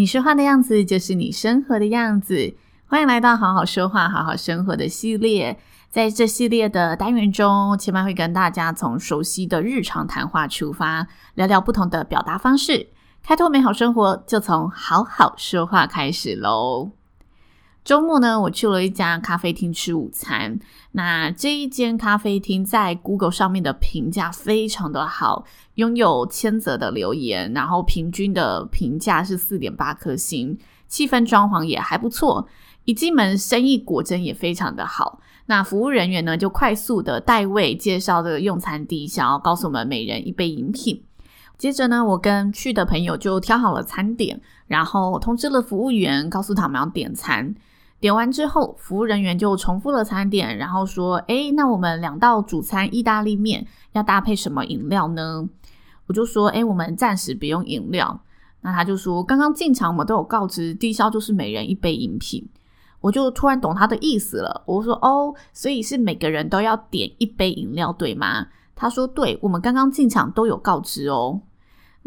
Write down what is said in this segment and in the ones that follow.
你说话的样子就是你生活的样子。欢迎来到好好说话、好好生活的系列。在这系列的单元中，千万会跟大家从熟悉的日常谈话出发，聊聊不同的表达方式，开拓美好生活，就从好好说话开始喽。周末呢，我去了一家咖啡厅吃午餐。那这一间咖啡厅在 Google 上面的评价非常的好，拥有千则的留言，然后平均的评价是四点八颗星，气氛装潢也还不错。一进门，生意果真也非常的好。那服务人员呢，就快速的带位介绍这个用餐低消，告诉我们每人一杯饮品。接着呢，我跟去的朋友就挑好了餐点，然后通知了服务员，告诉他们要点餐。点完之后，服务人员就重复了餐点，然后说：“诶，那我们两道主餐意大利面要搭配什么饮料呢？”我就说：“诶，我们暂时不用饮料。”那他就说：“刚刚进场我们都有告知，低消就是每人一杯饮品。”我就突然懂他的意思了。我说：“哦，所以是每个人都要点一杯饮料，对吗？”他说：“对，我们刚刚进场都有告知哦。”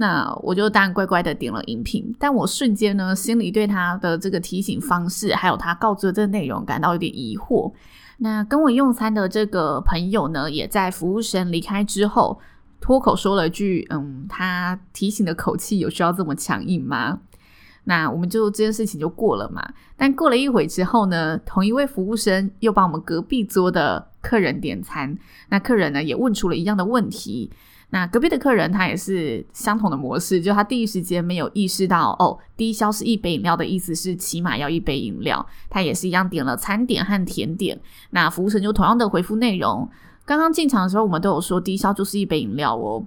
那我就当然乖乖的点了饮品，但我瞬间呢，心里对他的这个提醒方式，还有他告知的这个内容感到有点疑惑。那跟我用餐的这个朋友呢，也在服务生离开之后，脱口说了一句：“嗯，他提醒的口气有需要这么强硬吗？”那我们就这件事情就过了嘛。但过了一会之后呢，同一位服务生又帮我们隔壁桌的客人点餐，那客人呢也问出了一样的问题。那隔壁的客人他也是相同的模式，就他第一时间没有意识到哦，低消是一杯饮料的意思是起码要一杯饮料，他也是一样点了餐点和甜点。那服务生就同样的回复内容，刚刚进场的时候我们都有说低消就是一杯饮料哦，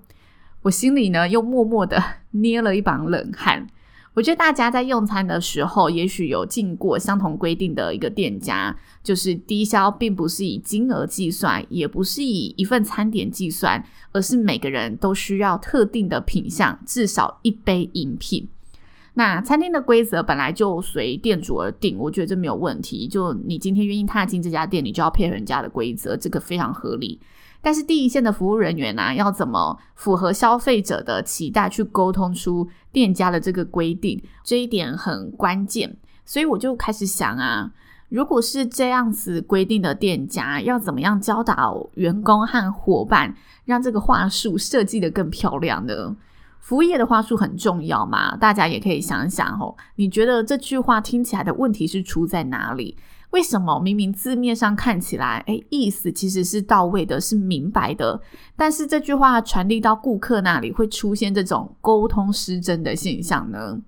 我心里呢又默默的 捏了一把冷汗。我觉得大家在用餐的时候，也许有进过相同规定的一个店家，就是低消并不是以金额计算，也不是以一份餐点计算，而是每个人都需要特定的品项，至少一杯饮品。那餐厅的规则本来就随店主而定，我觉得这没有问题。就你今天愿意踏进这家店，你就要配合人家的规则，这个非常合理。但是第一线的服务人员呢、要怎么符合消费者的期待去沟通出店家的这个规定，这一点很关键。所以我就开始想啊，如果是这样子规定的店家，要怎么样教导员工和伙伴，让这个话术设计得更漂亮呢？服务业的话术很重要嘛，大家也可以想想哦，你觉得这句话听起来的问题是出在哪里？为什么明明字面上看起来，诶，意思其实是到位的，是明白的，但是这句话传递到顾客那里会出现这种沟通失真的现象呢？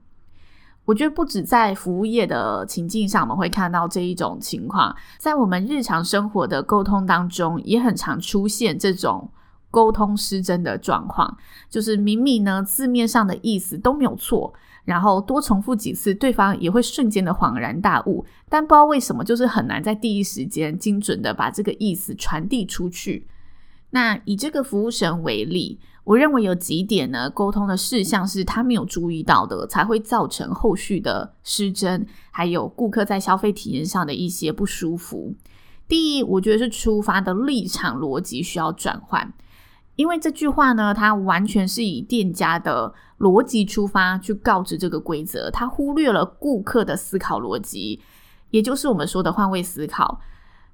我觉得不止在服务业的情境上，我们会看到这一种情况，在我们日常生活的沟通当中，也很常出现这种沟通失真的状况，就是明明呢字面上的意思都没有错。然后多重复几次，对方也会瞬间的恍然大悟，但不知道为什么，就是很难在第一时间精准的把这个意思传递出去。那以这个服务生为例，我认为有几点呢，沟通的事项是他没有注意到的，才会造成后续的失真，还有顾客在消费体验上的一些不舒服。第一，我觉得是出发的立场逻辑需要转换。因为这句话呢，它完全是以店家的逻辑出发去告知这个规则，它忽略了顾客的思考逻辑，也就是我们说的换位思考。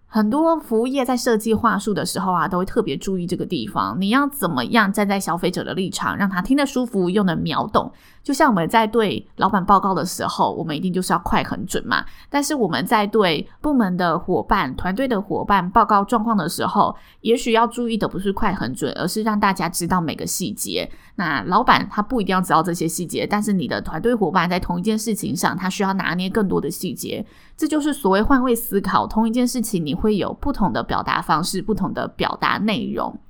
很多服务业在设计话术的时候啊，都会特别注意这个地方。你要怎么样站在消费者的立场，让他听得舒服又能秒懂，就像我们在对老板报告的时候，我们一定就是要快很准嘛。但是我们在对部门的伙伴、团队的伙伴报告状况的时候，也许要注意的不是快很准，而是让大家知道每个细节。那老板他不一定要知道这些细节，但是你的团队伙伴在同一件事情上，他需要拿捏更多的细节。这就是所谓换位思考，同一件事情你会有不同的表达方式，不同的表达内容。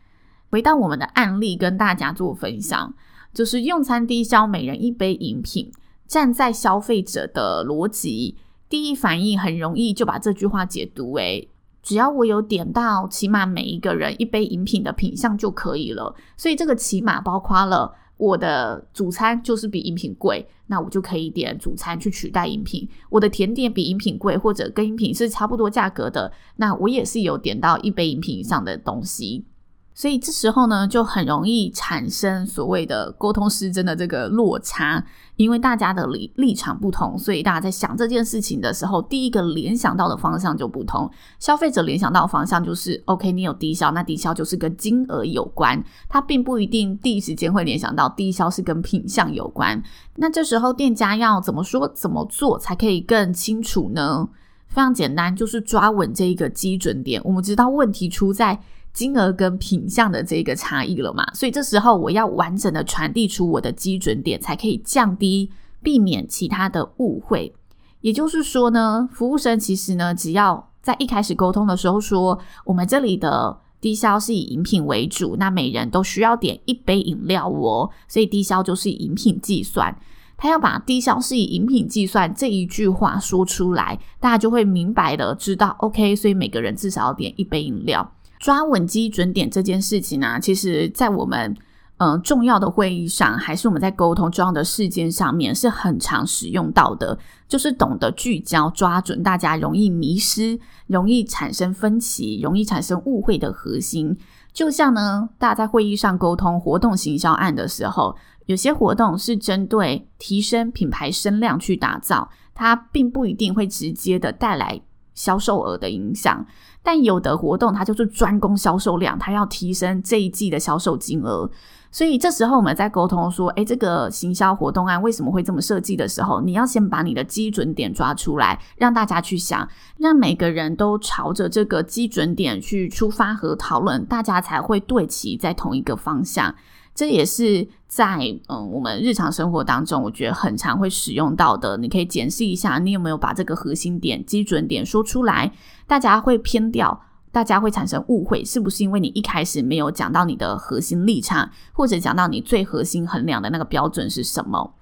回到我们的案例，跟大家做分享。就是用餐低消，每人一杯饮品。站在消费者的逻辑，第一反应很容易就把这句话解读为：只要我有点到起码每一个人一杯饮品的品相就可以了。所以这个起码包括了我的主餐就是比饮品贵，那我就可以点主餐去取代饮品。我的甜点比饮品贵，或者跟饮品是差不多价格的，那我也是有点到一杯饮品以上的东西。所以这时候呢，就很容易产生所谓的沟通失真的这个落差，因为大家的立立场不同，所以大家在想这件事情的时候，第一个联想到的方向就不同。消费者联想到的方向就是，OK，你有低消，那低消就是跟金额有关，他并不一定第一时间会联想到低消是跟品相有关。那这时候店家要怎么说怎么做才可以更清楚呢？非常简单，就是抓稳这一个基准点。我们知道问题出在。金额跟品相的这个差异了嘛，所以这时候我要完整的传递出我的基准点，才可以降低、避免其他的误会。也就是说呢，服务生其实呢，只要在一开始沟通的时候说，我们这里的低消是以饮品为主，那每人都需要点一杯饮料哦，所以低消就是饮品计算。他要把低消是以饮品计算这一句话说出来，大家就会明白的知道，OK，所以每个人至少要点一杯饮料。抓稳基准点这件事情呢、其实在我们嗯、重要的会议上，还是我们在沟通重要的事件上面，是很常使用到的。就是懂得聚焦、抓准大家容易迷失、容易产生分歧、容易产生误会的核心。就像呢，大家在会议上沟通活动行销案的时候，有些活动是针对提升品牌声量去打造，它并不一定会直接的带来销售额的影响。但有的活动它就是专攻销售量，它要提升这一季的销售金额，所以这时候我们在沟通说，诶，这个行销活动案为什么会这么设计的时候，你要先把你的基准点抓出来，让大家去想，让每个人都朝着这个基准点去出发和讨论，大家才会对齐在同一个方向。这也是在嗯我们日常生活当中，我觉得很常会使用到的。你可以检视一下，你有没有把这个核心点、基准点说出来？大家会偏掉，大家会产生误会，是不是因为你一开始没有讲到你的核心立场，或者讲到你最核心衡量的那个标准是什么？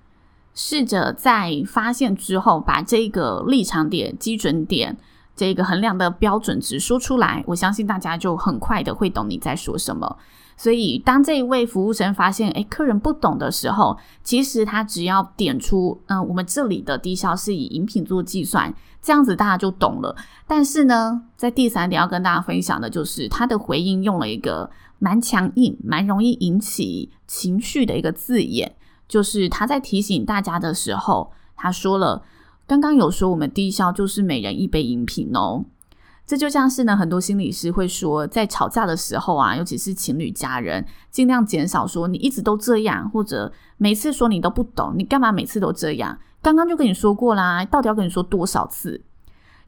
试着在发现之后，把这个立场点、基准点。这个衡量的标准值说出来，我相信大家就很快的会懂你在说什么。所以，当这一位服务生发现，诶，客人不懂的时候，其实他只要点出，嗯，我们这里的低消是以饮品做计算，这样子大家就懂了。但是呢，在第三点要跟大家分享的就是，他的回应用了一个蛮强硬、蛮容易引起情绪的一个字眼，就是他在提醒大家的时候，他说了。刚刚有说我们低消就是每人一杯饮品哦，这就像是呢，很多心理师会说，在吵架的时候啊，尤其是情侣家人，尽量减少说你一直都这样，或者每次说你都不懂，你干嘛每次都这样？刚刚就跟你说过啦，到底要跟你说多少次？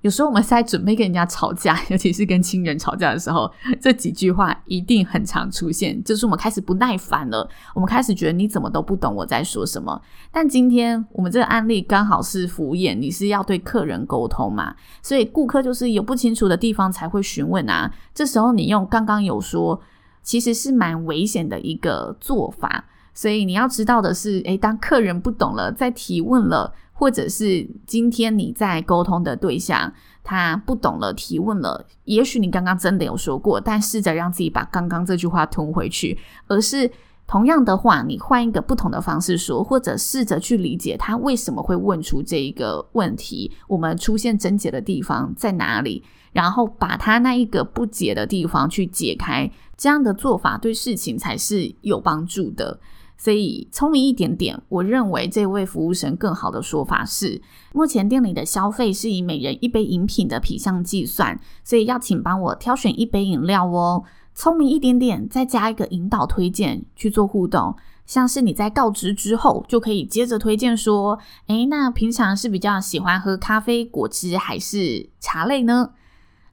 有时候我们在准备跟人家吵架，尤其是跟亲人吵架的时候，这几句话一定很常出现。就是我们开始不耐烦了，我们开始觉得你怎么都不懂我在说什么。但今天我们这个案例刚好是服务业，你是要对客人沟通嘛，所以顾客就是有不清楚的地方才会询问啊。这时候你用刚刚有说，其实是蛮危险的一个做法。所以你要知道的是，诶，当客人不懂了，再提问了。或者是今天你在沟通的对象，他不懂了，提问了，也许你刚刚真的有说过，但试着让自己把刚刚这句话吞回去，而是同样的话，你换一个不同的方式说，或者试着去理解他为什么会问出这一个问题，我们出现症结的地方在哪里，然后把他那一个不解的地方去解开，这样的做法对事情才是有帮助的。所以聪明一点点，我认为这位服务生更好的说法是：目前店里的消费是以每人一杯饮品的品项计算，所以要请帮我挑选一杯饮料哦。聪明一点点，再加一个引导推荐去做互动，像是你在告知之后，就可以接着推荐说，诶，那平常是比较喜欢喝咖啡、果汁还是茶类呢？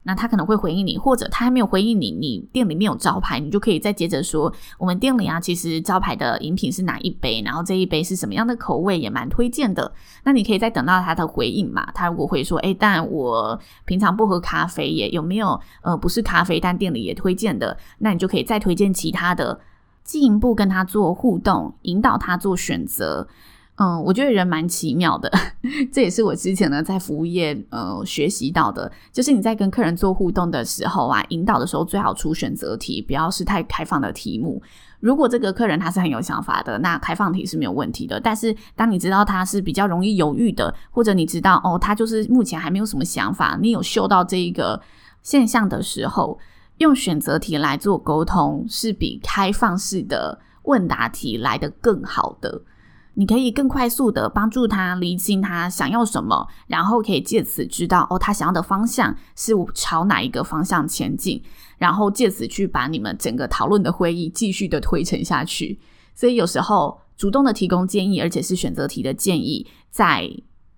那他可能会回应你，或者他还没有回应你，你店里面有招牌，你就可以再接着说，我们店里啊，其实招牌的饮品是哪一杯，然后这一杯是什么样的口味，也蛮推荐的。那你可以再等到他的回应嘛？他如果会说，诶，但我平常不喝咖啡耶，有没有呃不是咖啡，但店里也推荐的？那你就可以再推荐其他的，进一步跟他做互动，引导他做选择。嗯，我觉得人蛮奇妙的，这也是我之前呢在服务业呃学习到的，就是你在跟客人做互动的时候啊，引导的时候最好出选择题，不要是太开放的题目。如果这个客人他是很有想法的，那开放题是没有问题的。但是当你知道他是比较容易犹豫的，或者你知道哦他就是目前还没有什么想法，你有嗅到这一个现象的时候，用选择题来做沟通是比开放式的问答题来得更好的。你可以更快速的帮助他厘清他想要什么，然后可以借此知道哦，他想要的方向是朝哪一个方向前进，然后借此去把你们整个讨论的会议继续的推陈下去。所以有时候主动的提供建议，而且是选择题的建议，在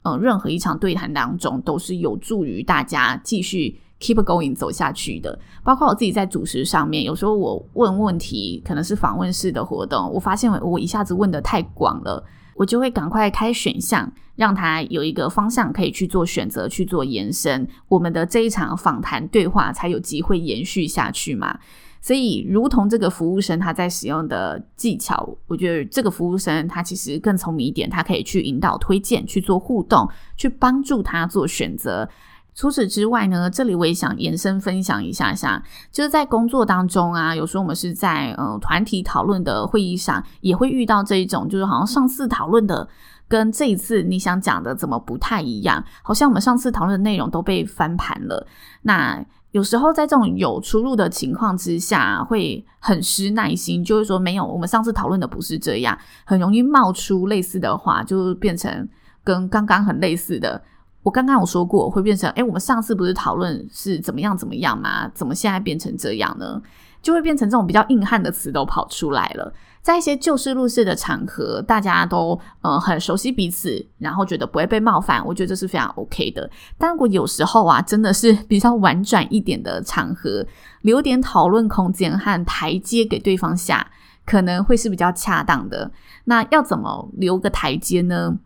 呃任何一场对谈当中都是有助于大家继续 keep going 走下去的。包括我自己在主持上面，有时候我问问题，可能是访问式的活动，我发现我一下子问得太广了，我就会赶快开选项，让他有一个方向可以去做选择，去做延伸，我们的这一场访谈对话才有机会延续下去嘛。所以，如同这个服务生他在使用的技巧，我觉得这个服务生他其实更聪明一点，他可以去引导、推荐、去做互动，去帮助他做选择。除此之外呢，这里我也想延伸分享一下下，就是在工作当中啊，有时候我们是在呃团体讨论的会议上，也会遇到这一种，就是好像上次讨论的跟这一次你想讲的怎么不太一样，好像我们上次讨论的内容都被翻盘了。那有时候在这种有出入的情况之下，会很失耐心，就是说没有，我们上次讨论的不是这样，很容易冒出类似的话，就变成跟刚刚很类似的。我刚刚有说过，会变成，诶，我们上次不是讨论是怎么样怎么样吗？怎么现在变成这样呢？就会变成这种比较硬汉的词都跑出来了。在一些就事论事的场合，大家都呃很熟悉彼此，然后觉得不会被冒犯，我觉得这是非常 OK 的。但如果有时候啊，真的是比较婉转一点的场合，留点讨论空间和台阶给对方下，可能会是比较恰当的。那要怎么留个台阶呢？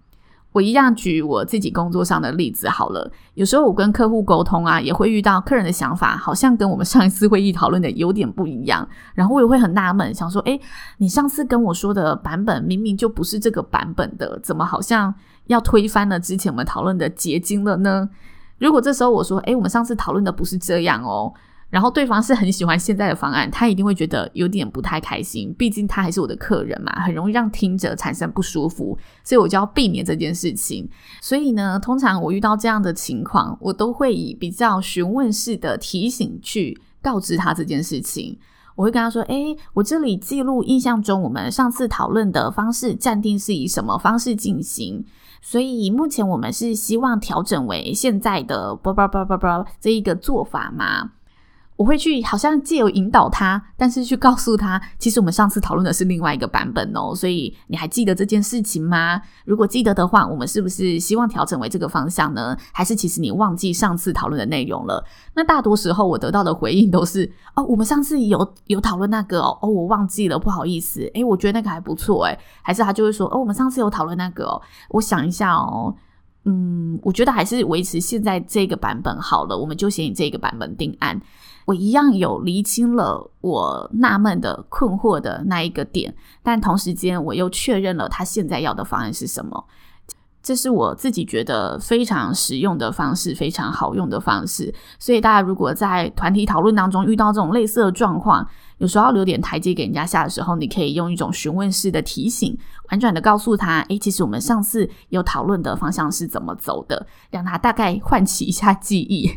我一样举我自己工作上的例子好了。有时候我跟客户沟通啊，也会遇到客人的想法好像跟我们上一次会议讨论的有点不一样，然后我也会很纳闷，想说：诶，你上次跟我说的版本明明就不是这个版本的，怎么好像要推翻了之前我们讨论的结晶了呢？如果这时候我说：诶，我们上次讨论的不是这样哦。然后对方是很喜欢现在的方案，他一定会觉得有点不太开心，毕竟他还是我的客人嘛，很容易让听者产生不舒服，所以我就要避免这件事情。所以呢，通常我遇到这样的情况，我都会以比较询问式的提醒去告知他这件事情。我会跟他说：“诶，我这里记录印象中我们上次讨论的方式暂定是以什么方式进行，所以目前我们是希望调整为现在的叭叭叭叭叭这一个做法吗？”我会去，好像借由引导他，但是去告诉他，其实我们上次讨论的是另外一个版本哦，所以你还记得这件事情吗？如果记得的话，我们是不是希望调整为这个方向呢？还是其实你忘记上次讨论的内容了？那大多时候我得到的回应都是，哦，我们上次有有讨论那个哦，哦，我忘记了，不好意思，诶，我觉得那个还不错，诶，还是他就会说，哦，我们上次有讨论那个哦，我想一下哦，嗯，我觉得还是维持现在这个版本好了，我们就先以这个版本定案。我一样有厘清了我纳闷的困惑的那一个点，但同时间我又确认了他现在要的方案是什么。这是我自己觉得非常实用的方式，非常好用的方式。所以大家如果在团体讨论当中遇到这种类似的状况，有时候要留点台阶给人家下的时候，你可以用一种询问式的提醒，婉转的告诉他：“诶，其实我们上次有讨论的方向是怎么走的？”让他大概唤起一下记忆，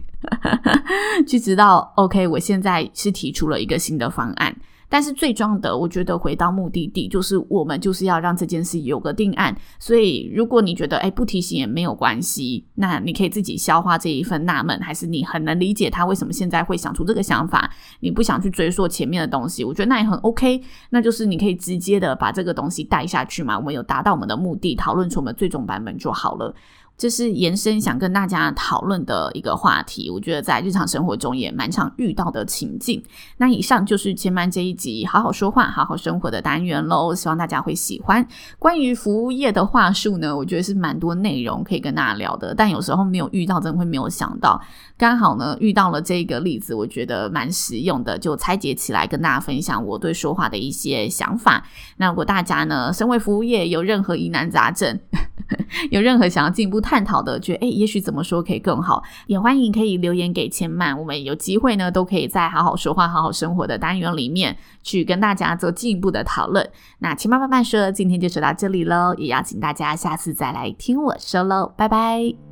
去知道 OK，我现在是提出了一个新的方案。但是最重要的，我觉得回到目的地，就是我们就是要让这件事有个定案。所以，如果你觉得诶不提醒也没有关系，那你可以自己消化这一份纳闷，还是你很能理解他为什么现在会想出这个想法，你不想去追溯前面的东西，我觉得那也很 OK。那就是你可以直接的把这个东西带下去嘛，我们有达到我们的目的，讨论出我们最终版本就好了。这是延伸想跟大家讨论的一个话题，我觉得在日常生活中也蛮常遇到的情境。那以上就是千曼这一集好好说话、好好生活的单元喽，希望大家会喜欢。关于服务业的话术呢，我觉得是蛮多内容可以跟大家聊的，但有时候没有遇到，真的会没有想到。刚好呢遇到了这个例子，我觉得蛮实用的，就拆解起来跟大家分享我对说话的一些想法。那如果大家呢，身为服务业有任何疑难杂症，有任何想要进一步探讨的，觉得诶，也许怎么说可以更好，也欢迎可以留言给千曼，我们有机会呢，都可以在好好说话、好好生活的单元里面去跟大家做进一步的讨论。那千曼慢慢说，今天就说到这里喽，也邀请大家下次再来听我说喽，拜拜。